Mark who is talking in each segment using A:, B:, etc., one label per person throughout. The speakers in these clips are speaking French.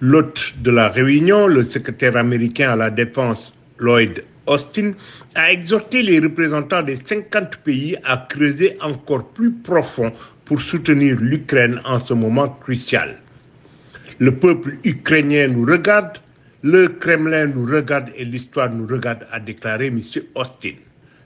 A: L'hôte de la réunion, le secrétaire américain à la défense Lloyd Austin, a exhorté les représentants des 50 pays à creuser encore plus profond pour soutenir l'Ukraine en ce moment crucial. Le peuple ukrainien nous regarde, le Kremlin nous regarde et l'histoire nous regarde, a déclaré M. Austin.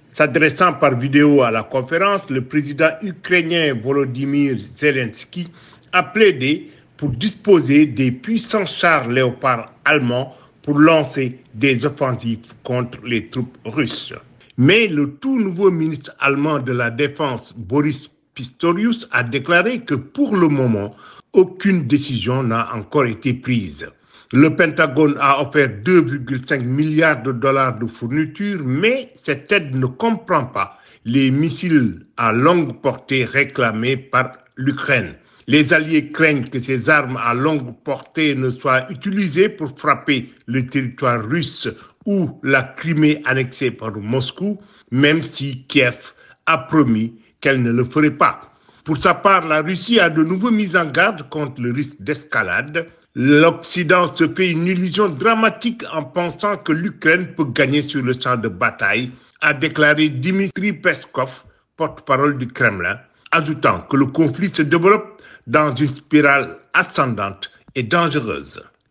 A: S'adressant par vidéo à la conférence, le président ukrainien Volodymyr Zelensky a plaidé pour disposer des puissants chars léopards allemands pour lancer des offensives contre les troupes russes. Mais le tout nouveau ministre allemand de la Défense, Boris Pistorius, a déclaré que pour le moment, aucune décision n'a encore été prise. Le Pentagone a offert 2,5 milliards de dollars de fournitures, mais cette aide ne comprend pas les missiles à longue portée réclamés par l'Ukraine. Les Alliés craignent que ces armes à longue portée ne soient utilisées pour frapper le territoire russe ou la Crimée annexée par Moscou, même si Kiev a promis qu'elle ne le ferait pas. Pour sa part, la Russie a de nouveau mis en garde contre le risque d'escalade L'Occident se fait une illusion dramatique en pensant que l'Ukraine peut gagner sur le champ de bataille, a déclaré Dimitri Peskov, porte-parole du Kremlin, ajoutant que le conflit se développe dans une spirale ascendante et dangereuse.